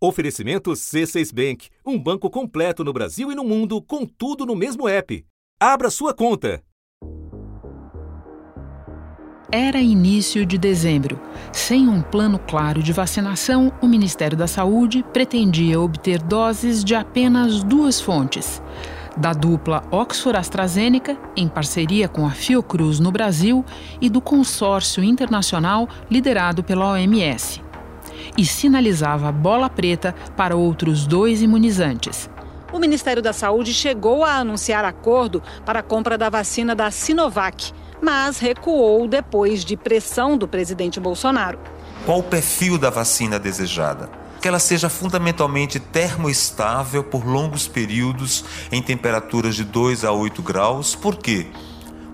Oferecimento C6 Bank, um banco completo no Brasil e no mundo, com tudo no mesmo app. Abra sua conta. Era início de dezembro. Sem um plano claro de vacinação, o Ministério da Saúde pretendia obter doses de apenas duas fontes: da dupla Oxford-AstraZeneca, em parceria com a Fiocruz no Brasil, e do consórcio internacional liderado pela OMS e sinalizava bola preta para outros dois imunizantes. O Ministério da Saúde chegou a anunciar acordo para a compra da vacina da Sinovac, mas recuou depois de pressão do presidente Bolsonaro. Qual o perfil da vacina desejada? Que ela seja fundamentalmente termoestável por longos períodos em temperaturas de 2 a 8 graus. Por quê?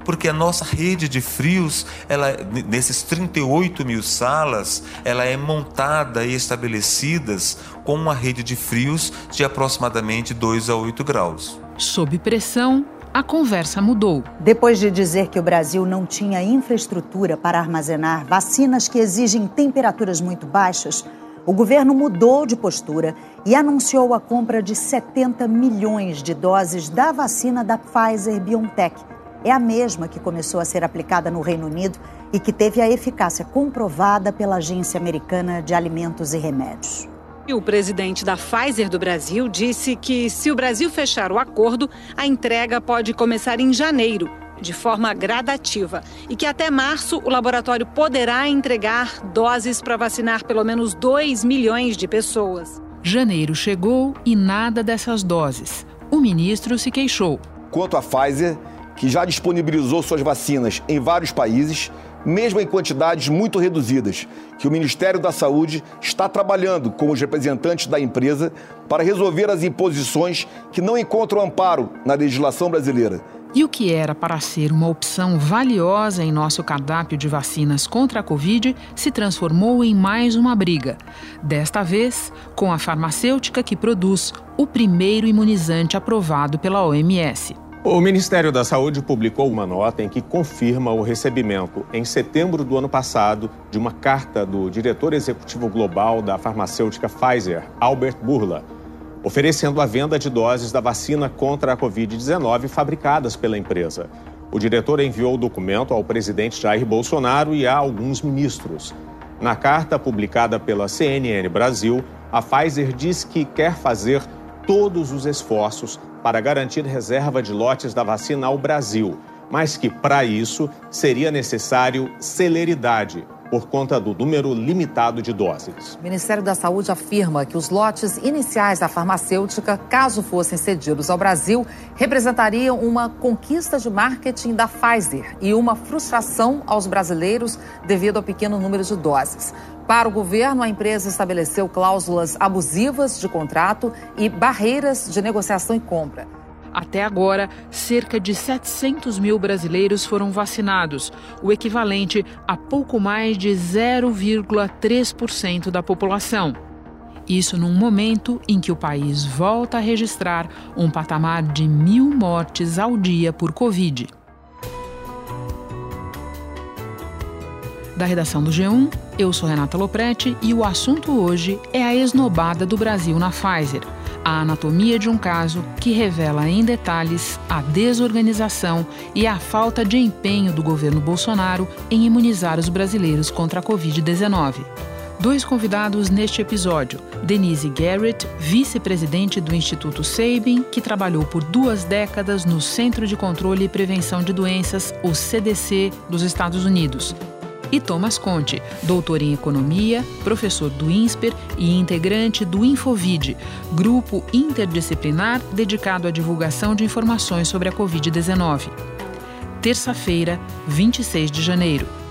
Porque a nossa rede de frios, ela, nesses 38 mil salas, ela é montada e estabelecidas com uma rede de frios de aproximadamente 2 a 8 graus. Sob pressão, a conversa mudou. Depois de dizer que o Brasil não tinha infraestrutura para armazenar vacinas que exigem temperaturas muito baixas, o governo mudou de postura e anunciou a compra de 70 milhões de doses da vacina da Pfizer BioNTech é a mesma que começou a ser aplicada no Reino Unido e que teve a eficácia comprovada pela Agência Americana de Alimentos e Remédios. E o presidente da Pfizer do Brasil disse que, se o Brasil fechar o acordo, a entrega pode começar em janeiro, de forma gradativa, e que até março o laboratório poderá entregar doses para vacinar pelo menos 2 milhões de pessoas. Janeiro chegou e nada dessas doses. O ministro se queixou. Quanto à Pfizer, que já disponibilizou suas vacinas em vários países, mesmo em quantidades muito reduzidas, que o Ministério da Saúde está trabalhando com os representantes da empresa para resolver as imposições que não encontram amparo na legislação brasileira. E o que era para ser uma opção valiosa em nosso cardápio de vacinas contra a Covid se transformou em mais uma briga. Desta vez, com a farmacêutica que produz o primeiro imunizante aprovado pela OMS. O Ministério da Saúde publicou uma nota em que confirma o recebimento, em setembro do ano passado, de uma carta do diretor executivo global da farmacêutica Pfizer, Albert Burla, oferecendo a venda de doses da vacina contra a Covid-19 fabricadas pela empresa. O diretor enviou o documento ao presidente Jair Bolsonaro e a alguns ministros. Na carta publicada pela CNN Brasil, a Pfizer diz que quer fazer todos os esforços para garantir reserva de lotes da vacina ao Brasil, mas que, para isso, seria necessário celeridade, por conta do número limitado de doses. O Ministério da Saúde afirma que os lotes iniciais da farmacêutica, caso fossem cedidos ao Brasil, representariam uma conquista de marketing da Pfizer e uma frustração aos brasileiros devido ao pequeno número de doses. Para o governo, a empresa estabeleceu cláusulas abusivas de contrato e barreiras de negociação e compra. Até agora, cerca de 700 mil brasileiros foram vacinados, o equivalente a pouco mais de 0,3% da população. Isso num momento em que o país volta a registrar um patamar de mil mortes ao dia por Covid. Da redação do G1, eu sou Renata Loprete e o assunto hoje é a esnobada do Brasil na Pfizer, a anatomia de um caso que revela em detalhes a desorganização e a falta de empenho do governo Bolsonaro em imunizar os brasileiros contra a Covid-19. Dois convidados neste episódio: Denise Garrett, vice-presidente do Instituto Sabin, que trabalhou por duas décadas no Centro de Controle e Prevenção de Doenças, o CDC, dos Estados Unidos, e Thomas Conte, doutor em economia, professor do INSPER e integrante do Infovid, grupo interdisciplinar dedicado à divulgação de informações sobre a Covid-19. Terça-feira, 26 de janeiro.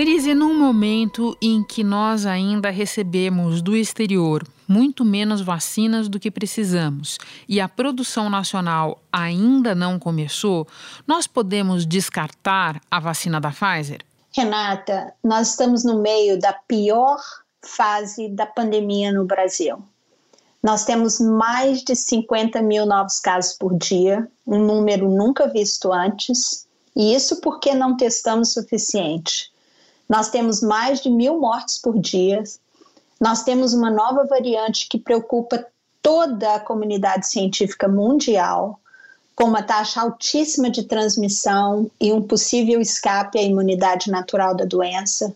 Denise, num momento em que nós ainda recebemos do exterior muito menos vacinas do que precisamos e a produção nacional ainda não começou, nós podemos descartar a vacina da Pfizer? Renata, nós estamos no meio da pior fase da pandemia no Brasil. Nós temos mais de 50 mil novos casos por dia, um número nunca visto antes, e isso porque não testamos o suficiente. Nós temos mais de mil mortes por dia, Nós temos uma nova variante que preocupa toda a comunidade científica mundial, com uma taxa altíssima de transmissão e um possível escape à imunidade natural da doença.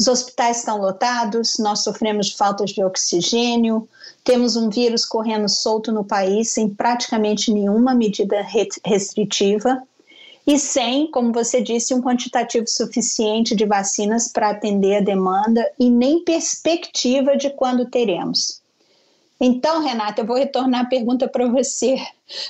Os hospitais estão lotados, nós sofremos faltas de oxigênio, temos um vírus correndo solto no país sem praticamente nenhuma medida restritiva e sem, como você disse, um quantitativo suficiente de vacinas para atender a demanda e nem perspectiva de quando teremos. Então, Renata, eu vou retornar a pergunta para você.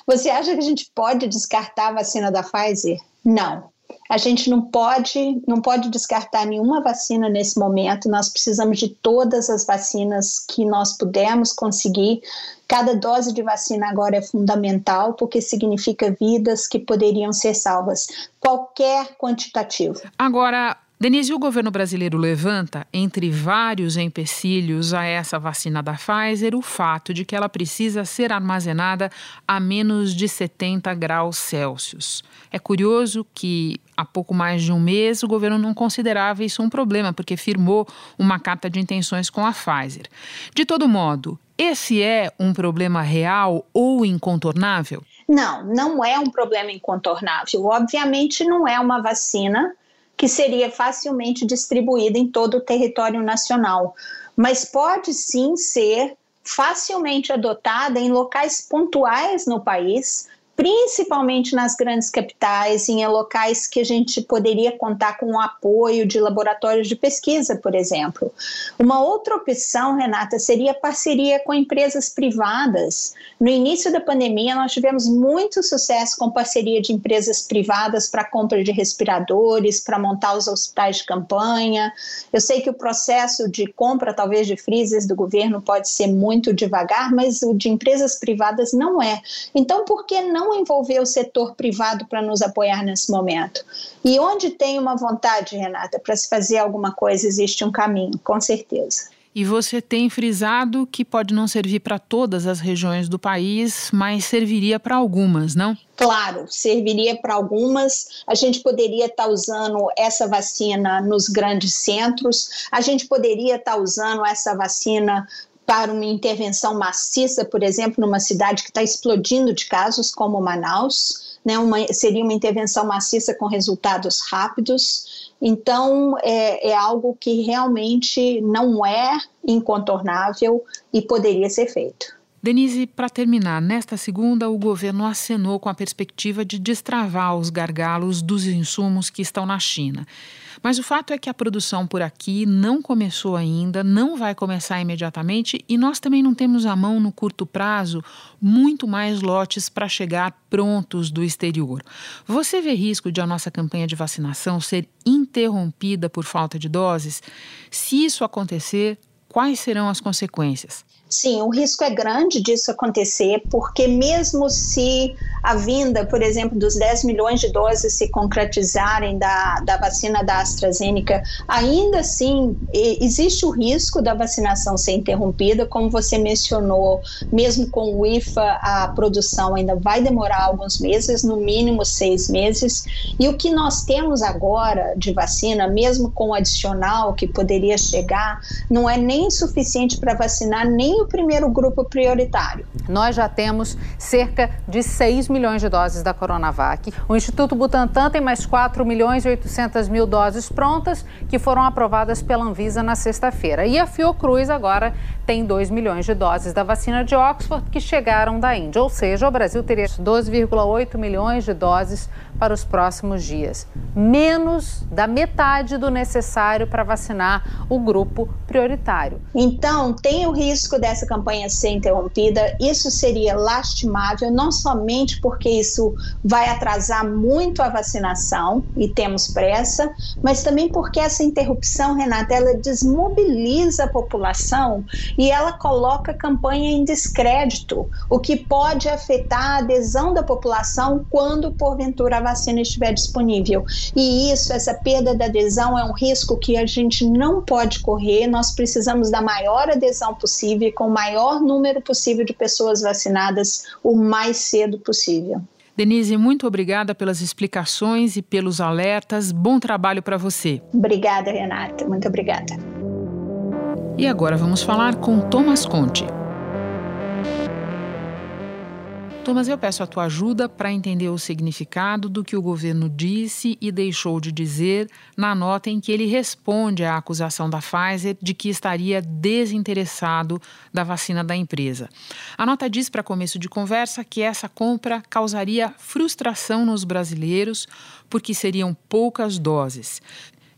Você acha que a gente pode descartar a vacina da Pfizer? Não. A gente não pode, não pode descartar nenhuma vacina nesse momento. Nós precisamos de todas as vacinas que nós pudermos conseguir. Cada dose de vacina agora é fundamental porque significa vidas que poderiam ser salvas. Qualquer quantitativo. Agora, Denise, o governo brasileiro levanta, entre vários empecilhos a essa vacina da Pfizer, o fato de que ela precisa ser armazenada a menos de 70 graus Celsius. É curioso que há pouco mais de um mês o governo não considerava isso um problema, porque firmou uma carta de intenções com a Pfizer. De todo modo, esse é um problema real ou incontornável? Não, não é um problema incontornável. Obviamente, não é uma vacina que seria facilmente distribuída em todo o território nacional, mas pode sim ser facilmente adotada em locais pontuais no país, principalmente nas grandes capitais, em locais que a gente poderia contar com o apoio de laboratórios de pesquisa, por exemplo. Uma outra opção, Renata, seria parceria com empresas privadas. No início da pandemia, nós tivemos muito sucesso com parceria de empresas privadas para compra de respiradores, para montar os hospitais de campanha. Eu sei que o processo de compra, talvez, de freezers do governo pode ser muito devagar, mas o de empresas privadas não é. Então, por que não não envolver o setor privado para nos apoiar nesse momento. E onde tem uma vontade, Renata, para se fazer alguma coisa, existe um caminho, com certeza. E você tem frisado que pode não servir para todas as regiões do país, mas serviria para algumas, não? Claro, serviria para algumas. A gente poderia estar tá usando essa vacina nos grandes centros, a gente poderia estar tá usando essa vacina para uma intervenção maciça, por exemplo, numa cidade que está explodindo de casos como Manaus, né, uma, seria uma intervenção maciça com resultados rápidos. Então, é, é algo que realmente não é incontornável e poderia ser feito. Denise, para terminar, nesta segunda, o governo acenou com a perspectiva de destravar os gargalos dos insumos que estão na China. Mas o fato é que a produção por aqui não começou ainda, não vai começar imediatamente e nós também não temos à mão no curto prazo muito mais lotes para chegar prontos do exterior. Você vê risco de a nossa campanha de vacinação ser interrompida por falta de doses? Se isso acontecer, quais serão as consequências? Sim, o risco é grande disso acontecer, porque mesmo se a vinda, por exemplo, dos 10 milhões de doses se concretizarem da, da vacina da AstraZeneca, ainda assim existe o risco da vacinação ser interrompida, como você mencionou, mesmo com o IFA, a produção ainda vai demorar alguns meses, no mínimo seis meses, e o que nós temos agora de vacina, mesmo com o adicional que poderia chegar, não é nem suficiente para vacinar nem o primeiro grupo prioritário. Nós já temos cerca de 6 milhões de doses da Coronavac. O Instituto Butantan tem mais 4 milhões e 800 mil doses prontas que foram aprovadas pela Anvisa na sexta-feira. E a Fiocruz agora tem 2 milhões de doses da vacina de Oxford que chegaram da Índia. Ou seja, o Brasil teria 12,8 milhões de doses para os próximos dias. Menos da metade do necessário para vacinar o grupo prioritário. Então, tem o risco dessa campanha ser interrompida. Isso seria lastimável, não somente porque isso vai atrasar muito a vacinação e temos pressa, mas também porque essa interrupção, Renata, ela desmobiliza a população e ela coloca a campanha em descrédito, o que pode afetar a adesão da população quando porventura a vacina estiver disponível. E isso, essa perda da adesão é um risco que a gente não pode correr. Nós precisamos da maior adesão possível, com o maior número possível de pessoas vacinadas o mais cedo possível. Denise, muito obrigada pelas explicações e pelos alertas. Bom trabalho para você. Obrigada, Renata. Muito obrigada. E agora vamos falar com Thomas Conte. Thomas, eu peço a tua ajuda para entender o significado do que o governo disse e deixou de dizer na nota em que ele responde à acusação da Pfizer de que estaria desinteressado da vacina da empresa. A nota diz, para começo de conversa, que essa compra causaria frustração nos brasileiros porque seriam poucas doses.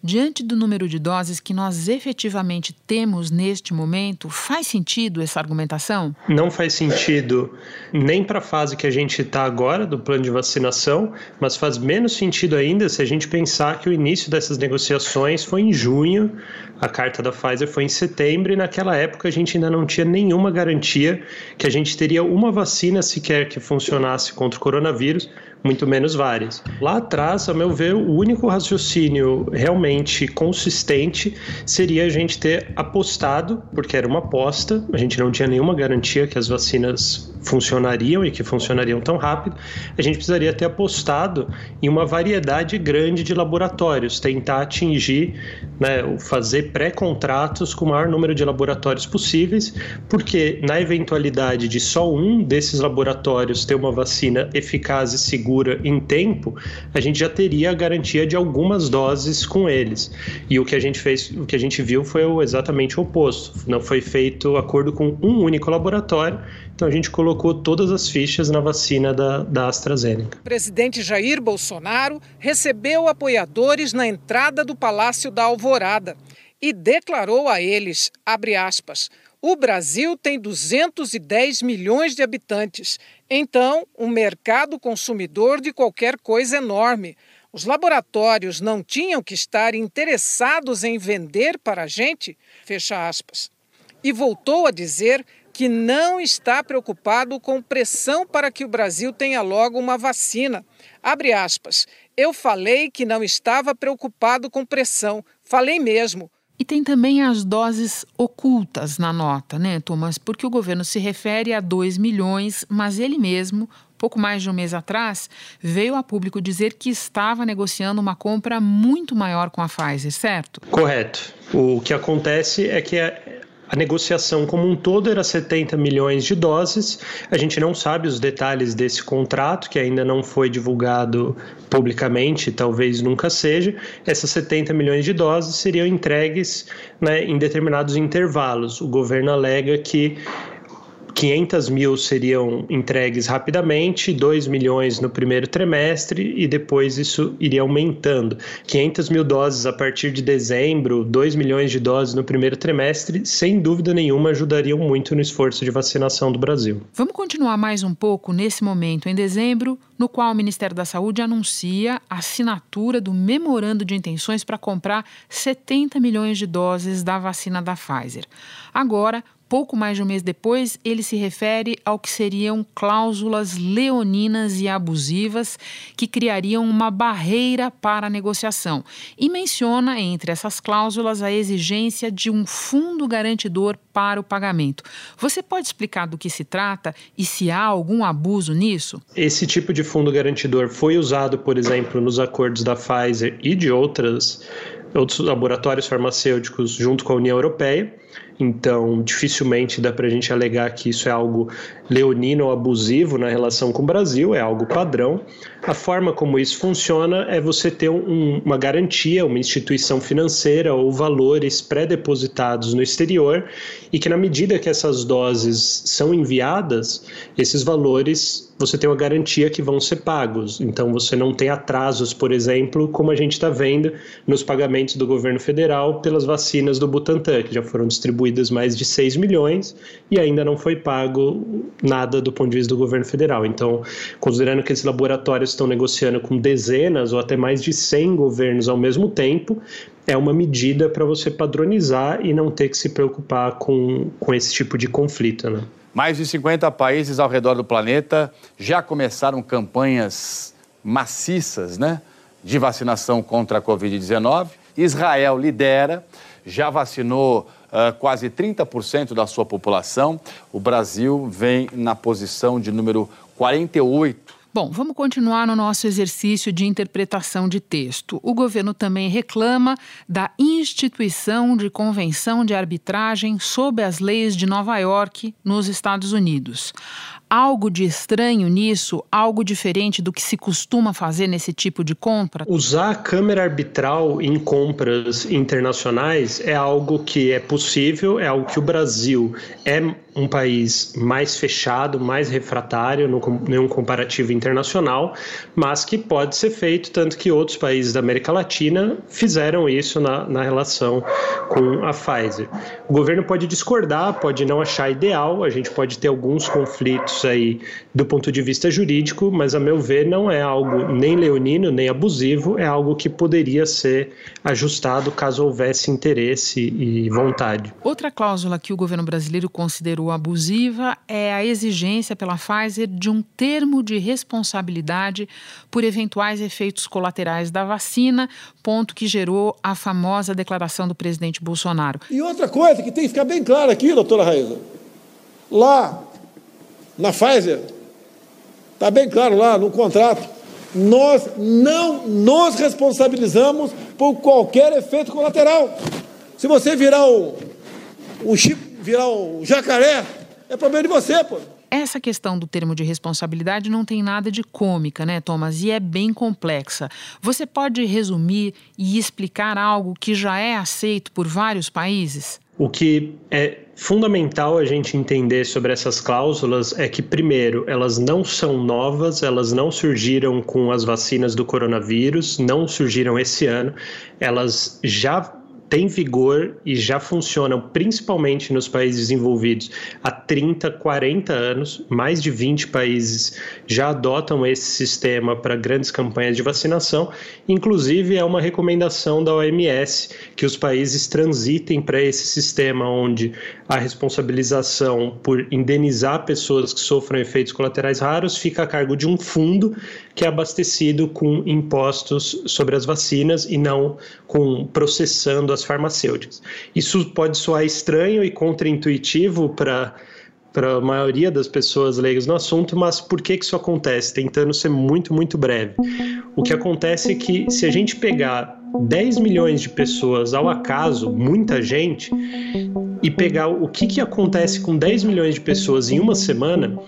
Diante do número de doses que nós efetivamente temos neste momento, faz sentido essa argumentação? Não faz sentido nem para a fase que a gente está agora do plano de vacinação, mas faz menos sentido ainda se a gente pensar que o início dessas negociações foi em junho, a carta da Pfizer foi em setembro e naquela época a gente ainda não tinha nenhuma garantia que a gente teria uma vacina sequer que funcionasse contra o coronavírus muito menos várias. Lá atrás, a meu ver, o único raciocínio realmente consistente seria a gente ter apostado, porque era uma aposta, a gente não tinha nenhuma garantia que as vacinas funcionariam e que funcionariam tão rápido, a gente precisaria ter apostado em uma variedade grande de laboratórios, tentar atingir, né, fazer pré-contratos com o maior número de laboratórios possíveis, porque na eventualidade de só um desses laboratórios ter uma vacina eficaz e segura em tempo, a gente já teria a garantia de algumas doses com eles. E o que a gente fez, o que a gente viu foi exatamente o oposto. Não foi feito acordo com um único laboratório então a gente colocou todas as fichas na vacina da, da AstraZeneca. O presidente Jair Bolsonaro recebeu apoiadores na entrada do Palácio da Alvorada e declarou a eles, abre aspas, o Brasil tem 210 milhões de habitantes, então um mercado consumidor de qualquer coisa enorme. Os laboratórios não tinham que estar interessados em vender para a gente? Fecha aspas. E voltou a dizer que não está preocupado com pressão para que o Brasil tenha logo uma vacina. Abre aspas. Eu falei que não estava preocupado com pressão. Falei mesmo. E tem também as doses ocultas na nota, né, Thomas? Porque o governo se refere a 2 milhões, mas ele mesmo, pouco mais de um mês atrás, veio a público dizer que estava negociando uma compra muito maior com a Pfizer, certo? Correto. O que acontece é que a negociação como um todo era 70 milhões de doses. A gente não sabe os detalhes desse contrato, que ainda não foi divulgado publicamente, talvez nunca seja. Essas 70 milhões de doses seriam entregues né, em determinados intervalos. O governo alega que 500 mil seriam entregues rapidamente, 2 milhões no primeiro trimestre e depois isso iria aumentando. 500 mil doses a partir de dezembro, 2 milhões de doses no primeiro trimestre, sem dúvida nenhuma ajudariam muito no esforço de vacinação do Brasil. Vamos continuar mais um pouco nesse momento, em dezembro, no qual o Ministério da Saúde anuncia a assinatura do memorando de intenções para comprar 70 milhões de doses da vacina da Pfizer. Agora, pouco mais de um mês depois, ele se refere ao que seriam cláusulas leoninas e abusivas que criariam uma barreira para a negociação e menciona entre essas cláusulas a exigência de um fundo garantidor para o pagamento. Você pode explicar do que se trata e se há algum abuso nisso? Esse tipo de fundo garantidor foi usado, por exemplo, nos acordos da Pfizer e de outras outros laboratórios farmacêuticos junto com a União Europeia. Então, dificilmente dá para a gente alegar que isso é algo leonino ou abusivo na relação com o Brasil, é algo padrão. A forma como isso funciona é você ter um, uma garantia, uma instituição financeira ou valores pré-depositados no exterior e que, na medida que essas doses são enviadas, esses valores você tem uma garantia que vão ser pagos. Então, você não tem atrasos, por exemplo, como a gente está vendo nos pagamentos do governo federal pelas vacinas do Butantan, que já foram distribuídas mais de 6 milhões e ainda não foi pago nada do ponto de vista do governo federal. Então, considerando que esses laboratórios estão negociando com dezenas ou até mais de 100 governos ao mesmo tempo, é uma medida para você padronizar e não ter que se preocupar com, com esse tipo de conflito. Né? Mais de 50 países ao redor do planeta já começaram campanhas maciças né, de vacinação contra a Covid-19. Israel lidera, já vacinou uh, quase 30% da sua população. O Brasil vem na posição de número 48 Bom, vamos continuar no nosso exercício de interpretação de texto. O governo também reclama da instituição de convenção de arbitragem sob as leis de Nova York, nos Estados Unidos algo de estranho nisso, algo diferente do que se costuma fazer nesse tipo de compra? Usar a câmera arbitral em compras internacionais é algo que é possível, é algo que o Brasil é um país mais fechado, mais refratário no nenhum comparativo internacional, mas que pode ser feito, tanto que outros países da América Latina fizeram isso na, na relação com a Pfizer. O governo pode discordar, pode não achar ideal, a gente pode ter alguns conflitos aí do ponto de vista jurídico, mas a meu ver não é algo nem leonino nem abusivo, é algo que poderia ser ajustado caso houvesse interesse e vontade. Outra cláusula que o governo brasileiro considerou abusiva é a exigência pela Pfizer de um termo de responsabilidade por eventuais efeitos colaterais da vacina, ponto que gerou a famosa declaração do presidente Bolsonaro. E outra coisa que tem que ficar bem claro aqui, doutora Raíza, lá na Pfizer, está bem claro lá no contrato, nós não nos responsabilizamos por qualquer efeito colateral. Se você virar um, um chip, virar um jacaré, é problema de você, pô. Essa questão do termo de responsabilidade não tem nada de cômica, né, Thomas? E é bem complexa. Você pode resumir e explicar algo que já é aceito por vários países? O que é fundamental a gente entender sobre essas cláusulas é que, primeiro, elas não são novas, elas não surgiram com as vacinas do coronavírus, não surgiram esse ano, elas já têm vigor e já funcionam principalmente nos países desenvolvidos há 30, 40 anos. Mais de 20 países já adotam esse sistema para grandes campanhas de vacinação. Inclusive, é uma recomendação da OMS que os países transitem para esse sistema onde a responsabilização por indenizar pessoas que sofram efeitos colaterais raros fica a cargo de um fundo que é abastecido com impostos sobre as vacinas e não com processando as farmacêuticas. Isso pode soar estranho e contraintuitivo para para a maioria das pessoas leigas no assunto, mas por que, que isso acontece? Tentando ser muito, muito breve. O que acontece é que se a gente pegar 10 milhões de pessoas ao acaso, muita gente, e pegar o que, que acontece com 10 milhões de pessoas em uma semana,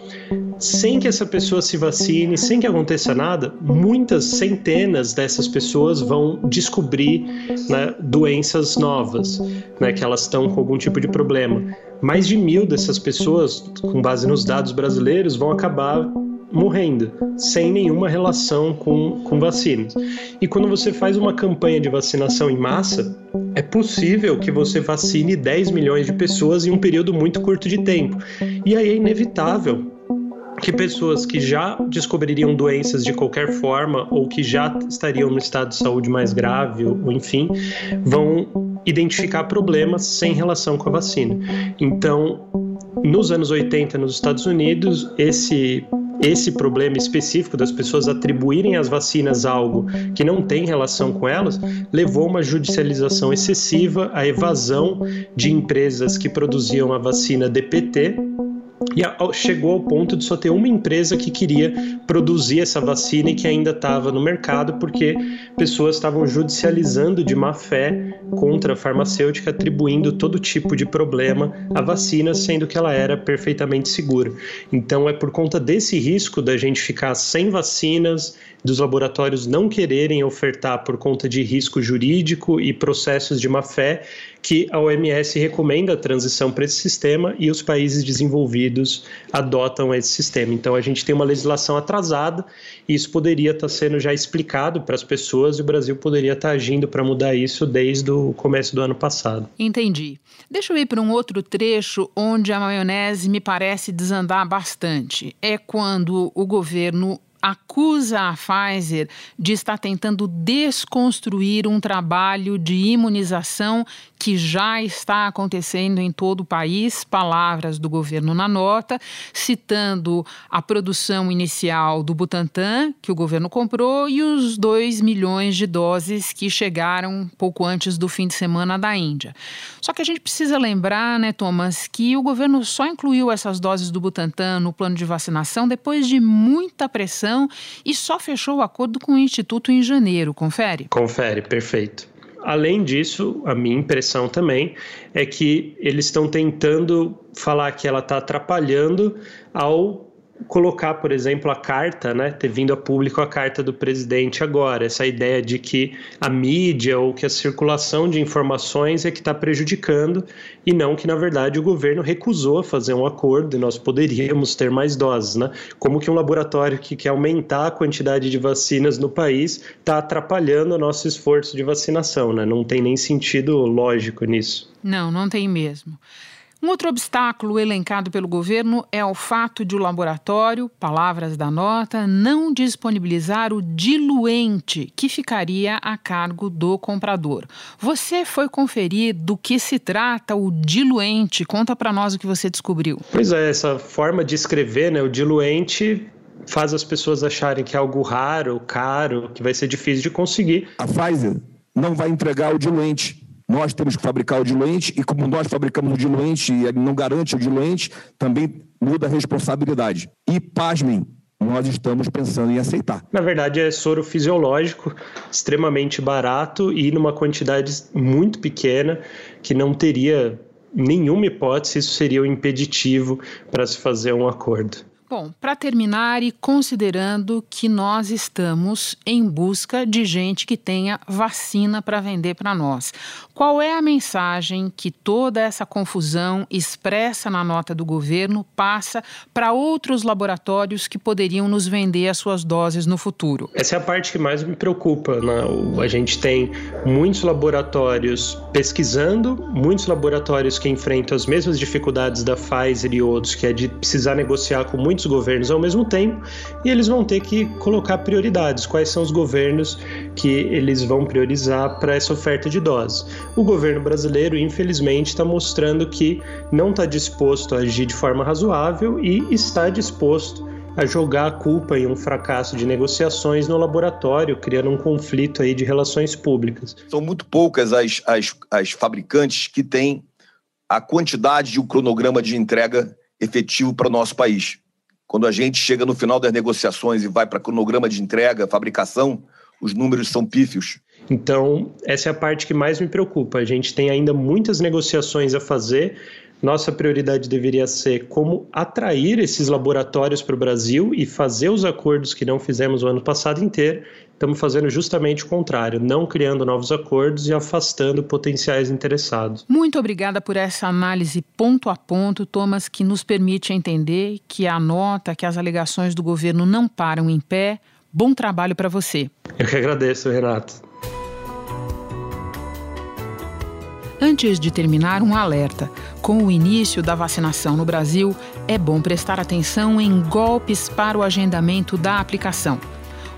sem que essa pessoa se vacine, sem que aconteça nada, muitas centenas dessas pessoas vão descobrir né, doenças novas, né, que elas estão com algum tipo de problema. Mais de mil dessas pessoas, com base nos dados brasileiros, vão acabar morrendo, sem nenhuma relação com, com vacinas. E quando você faz uma campanha de vacinação em massa, é possível que você vacine 10 milhões de pessoas em um período muito curto de tempo. E aí é inevitável que pessoas que já descobririam doenças de qualquer forma ou que já estariam no estado de saúde mais grave, ou enfim, vão identificar problemas sem relação com a vacina. Então, nos anos 80 nos Estados Unidos, esse esse problema específico das pessoas atribuírem as vacinas algo que não tem relação com elas levou a uma judicialização excessiva, a evasão de empresas que produziam a vacina DPT e chegou ao ponto de só ter uma empresa que queria produzir essa vacina e que ainda estava no mercado porque pessoas estavam judicializando de má fé contra a farmacêutica, atribuindo todo tipo de problema à vacina, sendo que ela era perfeitamente segura. Então é por conta desse risco da gente ficar sem vacinas, dos laboratórios não quererem ofertar por conta de risco jurídico e processos de má fé que a OMS recomenda a transição para esse sistema e os países desenvolvidos adotam esse sistema. Então a gente tem uma legislação atrasada e isso poderia estar sendo já explicado para as pessoas e o Brasil poderia estar agindo para mudar isso desde o começo do ano passado. Entendi. Deixa eu ir para um outro trecho onde a maionese me parece desandar bastante. É quando o governo acusa a Pfizer de estar tentando desconstruir um trabalho de imunização que já está acontecendo em todo o país, palavras do governo na nota, citando a produção inicial do Butantan, que o governo comprou, e os 2 milhões de doses que chegaram pouco antes do fim de semana da Índia. Só que a gente precisa lembrar, né, Thomas, que o governo só incluiu essas doses do Butantan no plano de vacinação depois de muita pressão e só fechou o acordo com o Instituto em janeiro. Confere? Confere, perfeito. Além disso, a minha impressão também é que eles estão tentando falar que ela está atrapalhando ao colocar, por exemplo, a carta, né, ter vindo a público a carta do presidente agora, essa ideia de que a mídia ou que a circulação de informações é que está prejudicando e não que, na verdade, o governo recusou fazer um acordo e nós poderíamos ter mais doses, né? Como que um laboratório que quer aumentar a quantidade de vacinas no país está atrapalhando o nosso esforço de vacinação, né? Não tem nem sentido lógico nisso. Não, não tem mesmo. Um outro obstáculo elencado pelo governo é o fato de o laboratório, palavras da nota, não disponibilizar o diluente que ficaria a cargo do comprador. Você foi conferir do que se trata o diluente? Conta para nós o que você descobriu. Pois é, essa forma de escrever, né, o diluente faz as pessoas acharem que é algo raro, caro, que vai ser difícil de conseguir. A Pfizer não vai entregar o diluente nós temos que fabricar o diluente e como nós fabricamos o diluente e não garante o diluente, também muda a responsabilidade. E, pasmem, nós estamos pensando em aceitar. Na verdade, é soro fisiológico, extremamente barato e numa quantidade muito pequena que não teria nenhuma hipótese, isso seria um impeditivo para se fazer um acordo. Bom, para terminar e considerando que nós estamos em busca de gente que tenha vacina para vender para nós, qual é a mensagem que toda essa confusão expressa na nota do governo passa para outros laboratórios que poderiam nos vender as suas doses no futuro? Essa é a parte que mais me preocupa. Né? A gente tem muitos laboratórios pesquisando, muitos laboratórios que enfrentam as mesmas dificuldades da Pfizer e outros, que é de precisar negociar com muitos muitos governos ao mesmo tempo e eles vão ter que colocar prioridades. Quais são os governos que eles vão priorizar para essa oferta de doses? O governo brasileiro, infelizmente, está mostrando que não está disposto a agir de forma razoável e está disposto a jogar a culpa em um fracasso de negociações no laboratório, criando um conflito aí de relações públicas. São muito poucas as, as, as fabricantes que têm a quantidade de um cronograma de entrega efetivo para o nosso país. Quando a gente chega no final das negociações e vai para cronograma de entrega, fabricação, os números são pífios. Então, essa é a parte que mais me preocupa. A gente tem ainda muitas negociações a fazer. Nossa prioridade deveria ser como atrair esses laboratórios para o Brasil e fazer os acordos que não fizemos o ano passado inteiro estamos fazendo justamente o contrário, não criando novos acordos e afastando potenciais interessados. Muito obrigada por essa análise ponto a ponto, Thomas, que nos permite entender que a nota, que as alegações do governo não param em pé. Bom trabalho para você. Eu que agradeço, Renato. Antes de terminar, um alerta. Com o início da vacinação no Brasil, é bom prestar atenção em golpes para o agendamento da aplicação.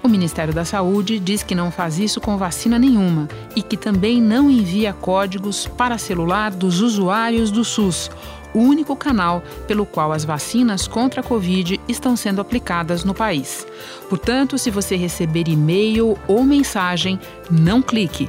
O Ministério da Saúde diz que não faz isso com vacina nenhuma e que também não envia códigos para celular dos usuários do SUS, o único canal pelo qual as vacinas contra a Covid estão sendo aplicadas no país. Portanto, se você receber e-mail ou mensagem, não clique